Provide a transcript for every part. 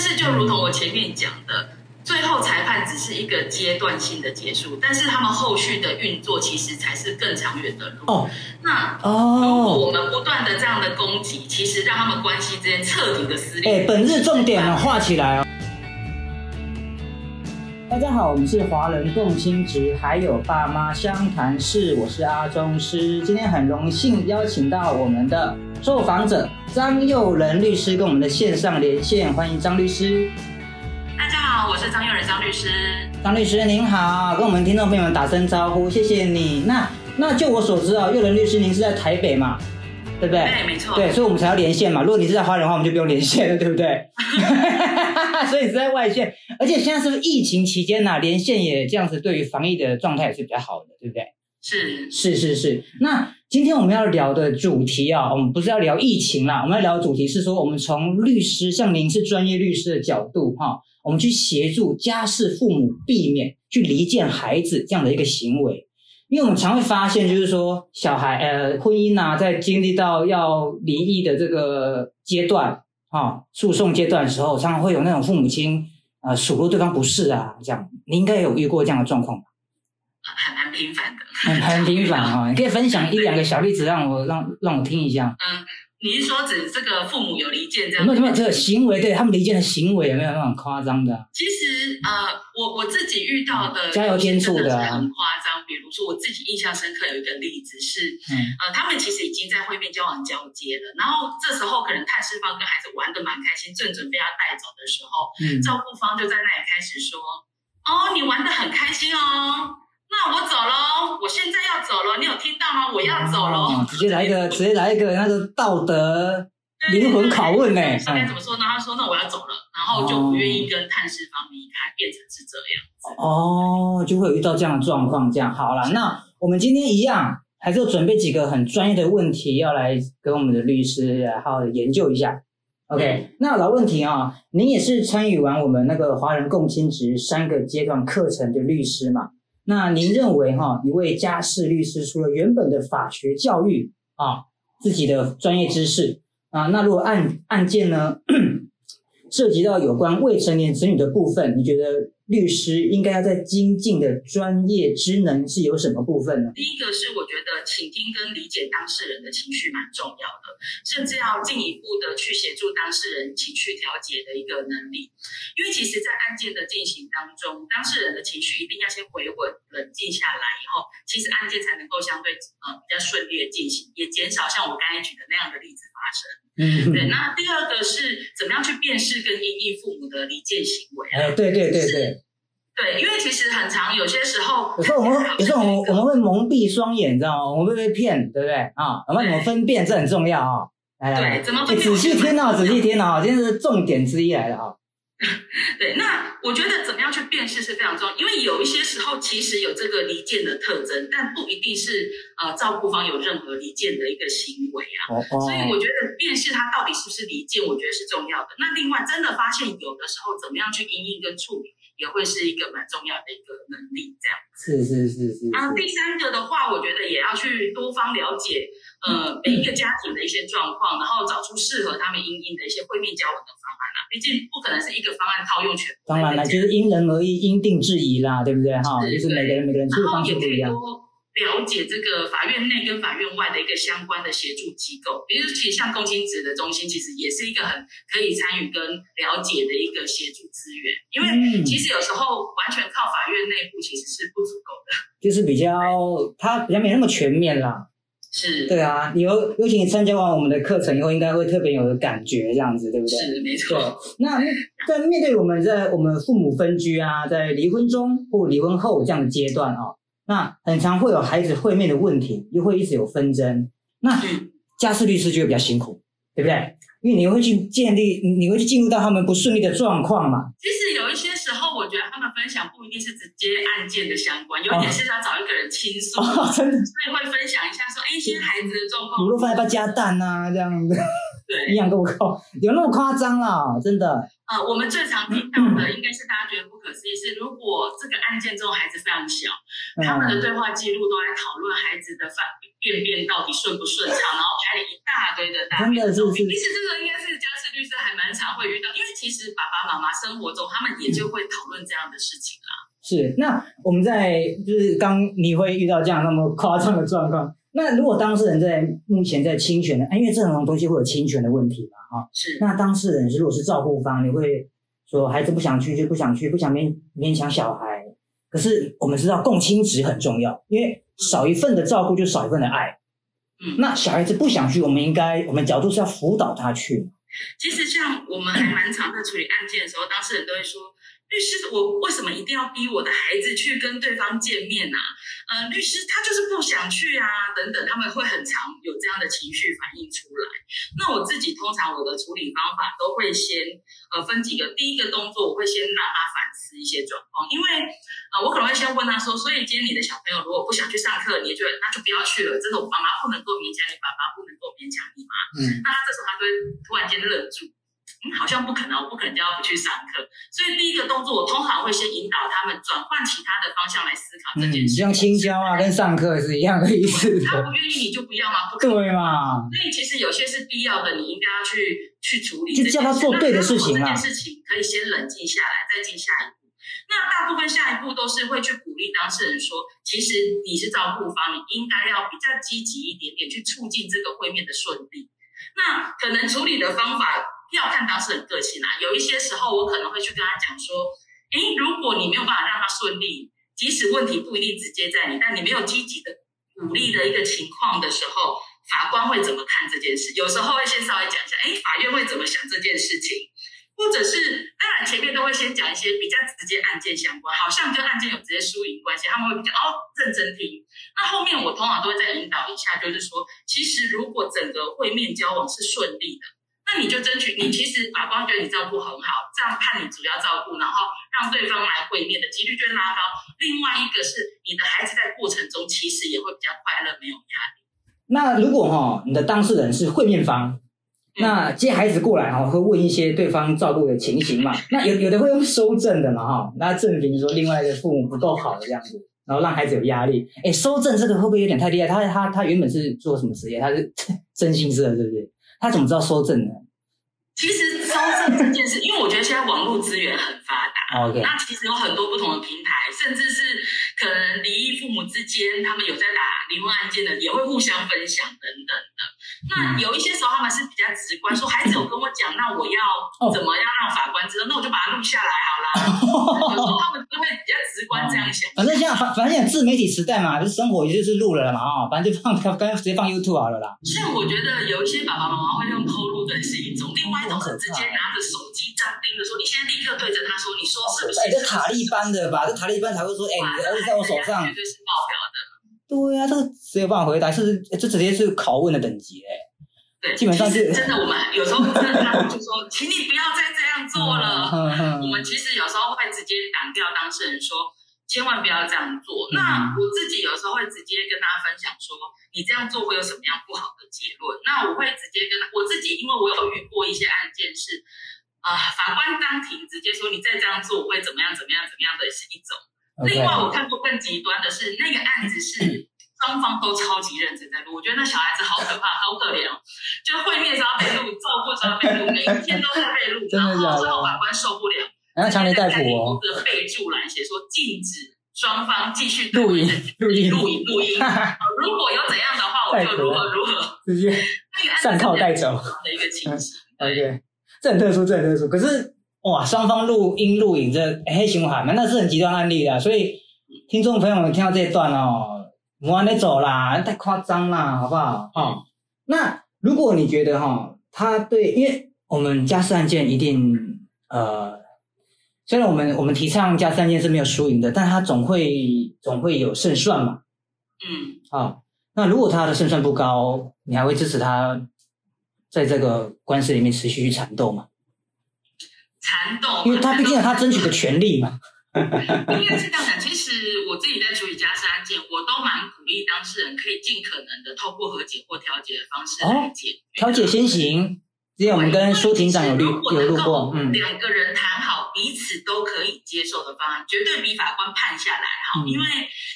是就如同我前面讲的，最后裁判只是一个阶段性的结束，但是他们后续的运作其实才是更长远的路。哦那哦如果哦，我们不断的这样的攻击，其实让他们关系之间彻底的撕裂。哎，本日重点哦，画起来哦。大家好，我们是华人共青职，还有爸妈相谈室，我是阿中师。今天很荣幸邀请到我们的受访者张佑仁律师跟我们的线上连线，欢迎张律师。大家好，我是张佑仁张律师。张律师您好，跟我们听众朋友们打声招呼，谢谢你。那那就我所知啊，佑仁律师您是在台北嘛，对不对？对，没错。对，所以我们才要连线嘛。如果你是在花莲的话，我们就不用连线了，对不对？所以你是在外线，而且现在是不是疫情期间呐、连线也这样子，对于防疫的状态也是比较好的，对不对？是是是是。那今天我们要聊的主题啊，我们不是要聊疫情啦，我们要聊的主题是说，我们从律师，像您是专业律师的角度哈，我们去协助家事父母避免去离间孩子这样的一个行为。因为我们常会发现，就是说小孩呃婚姻啊，在经历到要离异的这个阶段啊，诉讼阶段的时候，常常会有那种父母亲呃数落对方不是啊，这样，你应该有遇过这样的状况吧？很蛮频繁的。很很频繁啊、你可以分享一两个小例子让我让让我听一下。嗯，你是说指这个父母有离间这样有没有有没有这个行为？对他们离间的行为有没有那种夸张的？其实呃，我我自己遇到的加油添醋的啊很夸张。比如说我自己印象深刻有一个例子是，嗯呃，他们其实已经在会面交往交接了，然后这时候可能探视方跟孩子玩的蛮开心，正准备要带走的时候，嗯，照顾方就在那里开始说：“哦，你玩的很开心哦，那我走喽，我现在要走了，你有听到吗？我要走喽。哦直接来一个，直接来一个那个道德灵魂拷问呢、是该嗯怎么说呢？他说：“那我要走了，然后就不愿意跟探视方离开，变成是这样子。哦，就会有遇到这样的状况。这样好了，那我们今天一样，还是有准备几个很专业的问题要来跟我们的律师来好好的研究一下。OK，那老问题啊，您也是参与完我们那个华人共青职三个阶段课程的律师嘛？那您认为哈、一位家事律师除了原本的法学教育啊，自己的专业知识啊，那如果案案件呢 涉及到有关未成年子女的部分，你觉得律师应该要在精进的专业职能是有什么部分呢？第一个是我觉得倾听跟理解当事人的情绪蛮重要的，甚至要进一步的去协助当事人情绪调节的一个能力。因为其实，在案件的进行当中，当事人的情绪一定要先回稳、冷静下来以后，其实案件才能够相对呃比较顺利的进行，也减少像我刚才举的那样的例子发生。嗯，对，那第二个是怎么样去辨识跟因应父母的离间行为啊？哎，对对对对，对，因为其实很长有些时候，有时候我们有时候我们我们会蒙蔽双眼，你知道吗？我们会被骗，对不对啊？我们怎么分辨？这很重要啊！来来来，对怎么哎分辨仔细听哦，仔细听哦，今天是重点之一来了啊！对，那我觉得怎么样去辨识是非常重要，因为有一些时候其实有这个离间的特征，但不一定是呃照顾方有任何离间的一个行为啊。哦所以哦，我觉得辨识它到底是不是离间，我觉得是重要的。那另外，真的发现有的时候怎么样去因应跟处理，也会是一个蛮重要的一个能力。这样。是是是是啊，是，第三个的话，我觉得也要去多方了解，呃，每一个家庭的一些状况，然后找出适合他们因应的一些会面交往的方案啦。毕竟不可能是一个方案套用全部。当然了，就是因人而异，因定制宜啦，对不对哈？就是每个人每个人处理方然后也可式不一样。以多了解这个法院内跟法院外的一个相关的协助机构，比如其实像共青职的中心，其实也是一个很可以参与跟了解的一个协助资源，因为嗯其实有时候完全靠法院内部其实是不足够的。就是比较，它比较没那么全面啦。是，对啊，你尤尤其你参加完我们的课程以后，应该会特别有感觉，这样子，对不对？是没对错。。那在面对我们在我们父母分居啊，在离婚中或离婚后这样的阶段啊，那很常会有孩子会面的问题，又会一直有纷争。那嗯家事律师就会比较辛苦，对不对？因为你会去建立，你会去进入到他们不顺利的状况嘛。其实有一些时候，我觉得他们分享不一定是直接案件的相关，有点是要找一个人倾诉，哦，真的，所以会分享一下说，哎，现在孩子的状况卤肉饭要不要加蛋啊？这样子，对营，养够不够？有那么夸张啦？真的。呃，我们最常听到的应该是大家觉得不可思议是，如果这个案件中孩子非常小，嗯他们的对话记录都在讨论孩子的反便便到底顺不顺畅，然后拍了一大堆的大真的是是其实这个应该是家事律师还蛮常会遇到，因为其实爸爸妈妈生活中他们也就会讨论这样的事情啦。是，那我们在就是刚你会遇到这样那么夸张的状况，那如果当事人在目前在侵权的，哎因为这种东西会有侵权的问题嘛，哈、是，那当事人是如果是照顾方，你会说孩子不想去就不想去，不想勉勉强小孩。可是我们知道共亲职很重要，因为少一份的照顾就少一份的爱。嗯那小孩子不想去，我们应该我们角度是要辅导他去。其实像我们还蛮常在处理案件的时候，当事人都会说。律师，我为什么一定要逼我的孩子去跟对方见面啊？呃，律师他就是不想去啊，等等，他们会很常有这样的情绪反应出来。那我自己通常我的处理方法都会先呃分几个，第一个动作我会先让他反思一些状况，因为呃我可能会先问他说，所以今天你的小朋友如果不想去上课，你也觉得那就不要去了，真的我妈妈不能够勉强你，爸爸不能够勉强你吗？嗯，那他这时候他就会突然间愣住，嗯，好像不可能，我不可能叫他不去上课。所以第一个动作，我通常会先引导他们转换其他的方向来思考这嗯，件事。像青椒啊，跟上课是一样的意思的，他不愿意，你就不要吗？不可能。对嘛？所以其实有些是必要的，你应该要去去处理就。叫他做对的事情这件事情可以先冷静下来，再进下一步。那大部分下一步都是会去鼓励当事人说，其实你是照顾方，你应该要比较积极一点点，去促进这个会面的顺利。那可能处理的方法要看当事人个性啦、有一些时候我可能会去跟他讲说，诶，如果你没有办法让他顺利，即使问题不一定直接在你，但你没有积极的鼓励的一个情况的时候，法官会怎么看这件事？有时候会先稍微讲一下，诶，法院会怎么想这件事情？或者是，当然前面都会先讲一些比较直接案件相关，好像跟案件有直接输赢关系，他们会比较哦认真听。那后面我通常都会再引导一下，就是说，其实如果整个会面交往是顺利的，那你就争取，你其实法官觉得你照顾很好，这样判你主要照顾，然后让对方来会面的几率就拉高。另外一个是你的孩子在过程中其实也会比较快乐，没有压力。那如果哈、你的当事人是会面方，那接孩子过来哈、会问一些对方照顾的情形嘛？那有有的会用收证的嘛哈、那证明说另外一个父母不够好这样子，然后让孩子有压力。哎，收证这个会不会有点太厉害？他他他原本是做什么职业？他是 征信社，对不对？他怎么知道收证呢其实收证这件事，因为我觉得现在网络资源很发达那其实有很多不同的平台，甚至是可能离异父母之间，他们有在打离婚案件的，也会互相分享等等的。那有一些时候他们是比较直观，说孩子有跟我讲，那我要怎么样让法官知道，那我就把它录下来好了。有时候他们就会比较直观这样想。反正现在反反正现在自媒体时代嘛，就是生活也就是录了了嘛啊、反正就放 刚直接放 YouTube 好了啦。所以我觉得有一些爸爸妈妈会用偷录的是一种，另外一种是直接拿着手机这样盯着说，你现在立刻对着他说，你说是不是？哎，这塔利班的吧？这塔利班才会说，哎，你的儿子在我手上绝。对是爆表的。对呀、这个谁有办法回答？是这直接是拷问的等级哎。对，基本上是真的，我们有时候真的就说，请你不要再这样做了。我们其实有时候会直接挡掉当事人说，千万不要这样做。嗯那我自己有时候会直接跟大家分享说，你这样做会有什么样不好的结论？那我会直接跟他我自己，因为我有遇过一些案件是，啊、法官当庭直接说你再这样做我会怎么样怎么样怎么样的是一种。另外，我看过更极端的是，那个案子是双方都超级认真在录，我觉得那小孩子好可怕，好可怜哦。就会面是要被录，照顾是要被录，每一天都在被录，然后最后法官受不了，然后强烈逮捕哦，的备注栏写说禁止双方继续录音录音录音录音。呃 如果有怎样的话，我就如何如何。直接上铐带走。的一个情形。OK，这很特殊，这很特殊。可是哇，双方录音录影这黑熊喊嘛，那是很极端案例的。所以听众朋友们听到这一段哦，不往那走啦，太夸张啦，好不好？哦，那如果你觉得哈、他对，因为我们家事案件一定呃，虽然我们我们提倡家事案件是没有输赢的，但他总会总会有胜算嘛。嗯，啊，那如果他的胜算不高，你还会支持他在这个官司里面持续去缠斗吗？缠斗，因为他毕竟有他争取的权利嘛。应该是这样讲。其实我自己在处理家事案件，我都蛮鼓励当事人可以尽可能的透过和解或调解的方式来解决。调解先行，之前我们跟舒庭长有有录能够过，嗯，两个人谈好彼此都可以接受的方案，绝对比法官判下来好。嗯因为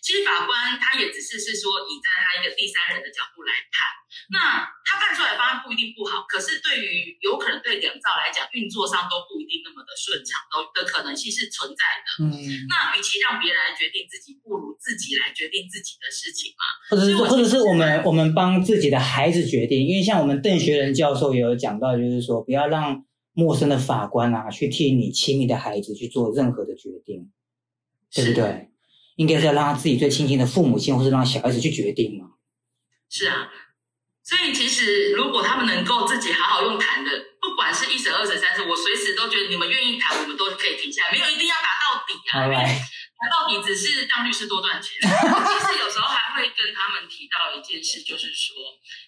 其实法官他也只是是说以在他一个第三人的角度来判，那他判出来的方案不一定不好，可是对于有可能对两造来讲运作上都不一定的顺畅，都的可能性是存在的。嗯，那与其让别人来决定自己，不如自己来决定自己的事情嘛。或者是或者是我们我们帮自己的孩子决定，因为像我们邓学仁教授也有讲到，就是说不要让陌生的法官啊去替你亲密的孩子去做任何的决定，对不对？应该是要让他自己最亲近的父母亲，或是让小孩子去决定嘛。是啊，所以其实如果他们能够自己好好用谈的，不管是一审、二审、三审，我随时都觉得你们愿意谈，我们都可以停下来，没有一定要打到底啊。好因为，打到底只是让律师多赚钱。其实有时候还会跟他们提到一件事，就是说，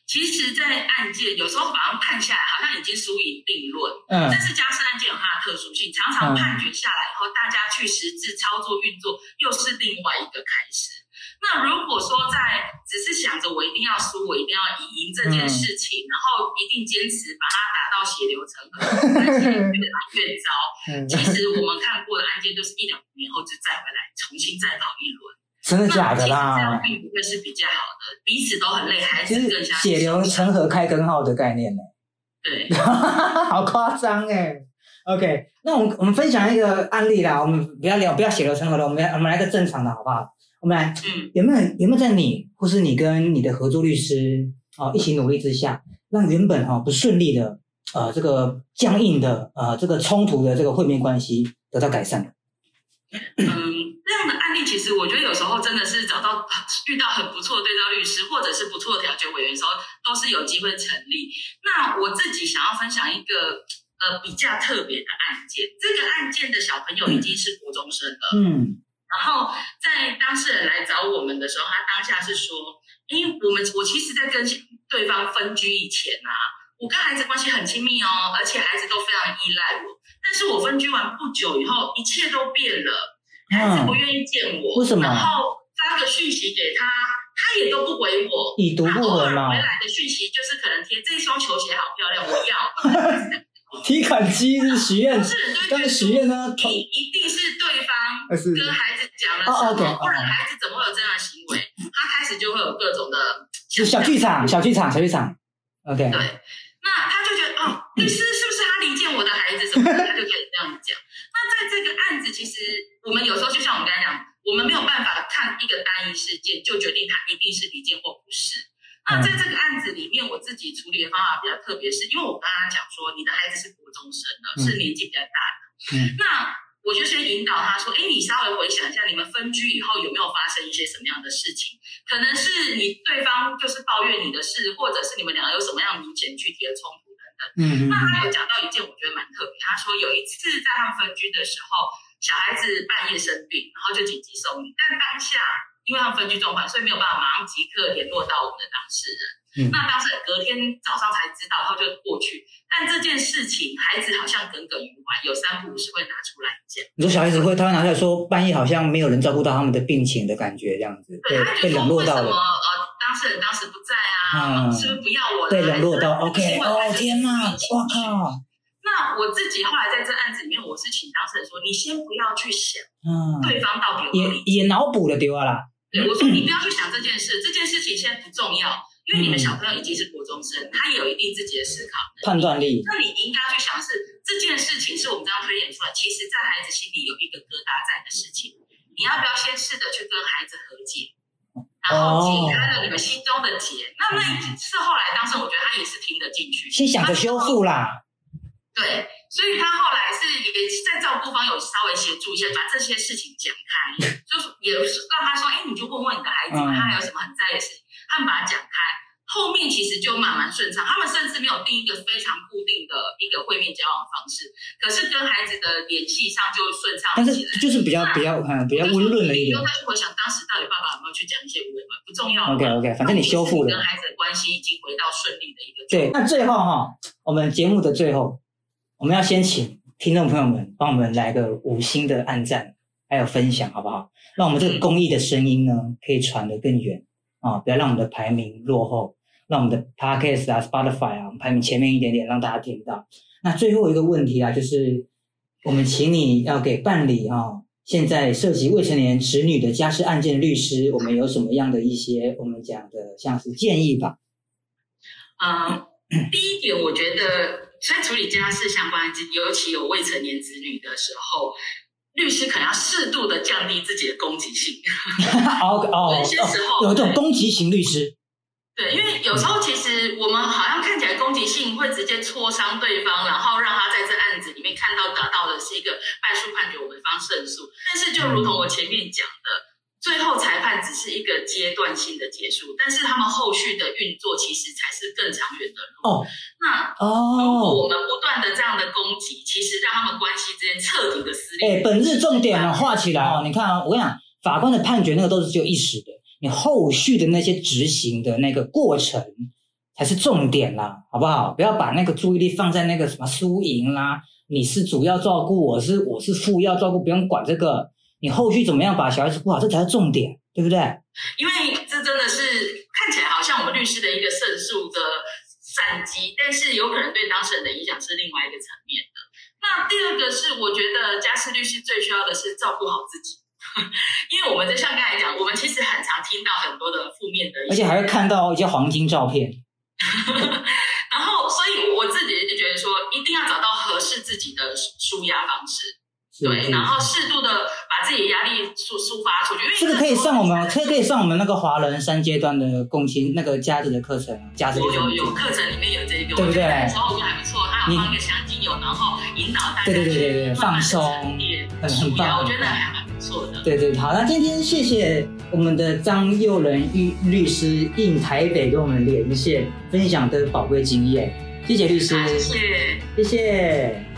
其实，在案件有时候法官判下来，好像已经输赢定论。嗯但是家事案件有它的特殊性，常常判决下来以后，大家去实质操作运作，又是另外一个开始。那如果说在只是想着我一定要输，我一定要赢这件事情，然后一定坚持把它打到血流成河，越来越糟。嗯，其实我们看过的案件都是一两年后就再回来，重新再跑一轮。真的假的那其实这样？并不会是比较好的，彼此都很累，还是更加血流成河开根号的概念呢。对。好夸张哎。OK，那我们我们分享一个案例啦，我们不要聊不要血流成河了，我们来我们来个正常的好不好？我们来嗯，有没有有没有在你或是你跟你的合作律师哦一起努力之下，让原本哈、哦、不顺利的呃这个僵硬的呃这个冲突的这个会面关系得到改善？嗯，这样的案例，其实我觉得有时候真的是找到遇到很不错的对照律师，或者是不错的调解委员的时候，都是有机会成立。那我自己想要分享一个呃比较特别的案件，这个案件的小朋友已经是国中生了。嗯然后在当事人来找我们的时候，他当下是说：“因为我们我其实，在跟对方分居以前啊，我跟孩子关系很亲密哦，而且孩子都非常依赖我。但是我分居完不久以后，一切都变了，孩子不愿意见我，嗯为什么然后发个讯息给他，他也都不回我。已读不回嘛回，来的讯息就是可能贴这双球鞋好漂亮，我要。提款机是许愿当，事人就会觉刚才得说许愿呢，一一定是对方跟孩子讲了哦什，OK，么，不然哦孩子怎么会有这样的行为？他开始就会有各种的是小剧场，小剧场，小剧场。OK，对，那他就觉得哦，律师是不是他离间我的孩子什么的，他就可以这样讲。那在这个案子，其实我们有时候就像我们刚才讲，我们没有办法看一个单一事件就决定他一定是离间或不是。那在这个案子里面，我自己处理的方法比较特别，是因为我跟他讲说，你的孩子是国中生了，嗯。是年纪比较大的，嗯。那我就先引导他说，哎，你稍微回想一下，你们分居以后有没有发生一些什么样的事情？可能是你对方就是抱怨你的事，或者是你们两个有什么样明显具体的冲突等等。嗯嗯。那他有讲到一件我觉得蛮特别，他说有一次在他们分居的时候，小孩子半夜生病，然后就紧急送医，但当下因为他们分居状况，所以没有办法马上即刻联络到我们的当事人。嗯那当事人隔天早上才知道，然后就过去。但这件事情，孩子好像耿耿于怀，有三不五时会拿出来讲。你说小孩子会，他会拿出来说，半夜好像没有人照顾到他们的病情的感觉，这样子，对，被被他就说冷落到什么呃当事人当时不在啊？嗯是不是不要我了？被冷落到。OK，哦天哪，我靠，那我自己后来在这案子里面，我是请当事人说，你先不要去想嗯，对方到底也也脑补了丢啊啦，对，我说你不要去想这件事，这件事情现在不重要，因为你们小朋友已经是国中生，他也有一定自己的思考。判断力，那你应该去想是这件事情是我们刚刚推演出来，其实在孩子心里有一个疙瘩在的事情，你要不要先试着去跟孩子和解，然后解开了你们心中的结？那那一次后来，当时我觉得他也是听得进去，先想着修复啦，对，所以他后来是也在照顾方有稍微协助一下，把这些事情讲开，就是也是让他说，哎，你就问问你的孩子，嗯他还有什么很在意的事情，他们把它讲开。后面其实就慢慢顺畅，他们甚至没有定一个非常固定的一个会面交往方式，可是跟孩子的联系上就顺畅但是起来。就是比较比较嗯比较温润了一点你就。再去回想当时到底爸爸有没有去讲一些无谓话，不重要。OK OK，反正你修复了跟。孩子的关系已经回到顺利的一个对，那最后哈，我们节目的最后，我们要先请听众朋友们帮我们来个五星的按赞，还有分享，好不好？让我们这个公益的声音呢，可以传得更远啊！不要让我们的排名落后。让我们的 Podcast 啊、Spotify 啊排名前面一点点，让大家听到。那最后一个问题啊，就是我们请你要给办理啊，现在涉及未成年子女的家事案件律师，我们有什么样的一些我们讲的像是建议吧？啊、第一点，我觉得在处理家事相关案件，尤其有未成年子女的时候，律师可能要适度的降低自己的攻击性。哦哦 有些时候哦，有一种攻击型律师，对，因为有时候其实我们好像看起来攻击性会直接戳伤对方，然后让他在这案子里面看到得到的是一个败诉判决，我们方胜诉。但是就如同我前面讲的，最后裁判只是一个阶段性的结束，但是他们后续的运作其实才是更长远的路。哦那如果哦，我们不断的这样的攻击，其实让他们关系之间彻底的撕裂。哎，本日重点呢画起来哦，你看啊，我跟你讲，法官的判决那个都是只有一时的，你后续的那些执行的那个过程才是重点啦，好不好？不要把那个注意力放在那个什么输赢啦，你是主要照顾，我是我是副要照顾，不用管这个，你后续怎么样把小孩子顾好，这才是重点，对不对？因为这真的是看起来好像我们律师的一个胜诉的战机，但是有可能对当事人的影响是另外一个层面的。那第二个是，我觉得家事律师最需要的是照顾好自己，因为我们就像刚才讲，我们其实很常听到很多的负面的而且还会看到一些黄金照片。然后，所以我自己就觉得说，一定要找到合适自己的舒压方式，对，然后适度的把自己的压力抒抒发出去，因为这个可以上我们，这个可以上我们那个华人三阶段的共情那个价值的课程，价值有有有课程里面有这个，对不对然后就还不错，他有你放一个香精油，然后引导大家对对放松很很棒我觉得还蛮不错的。对对，好，那今天谢谢我们的张佑仁律律师应台北跟我们连线，分享的宝贵经验，谢谢律师，啊谢谢。谢谢。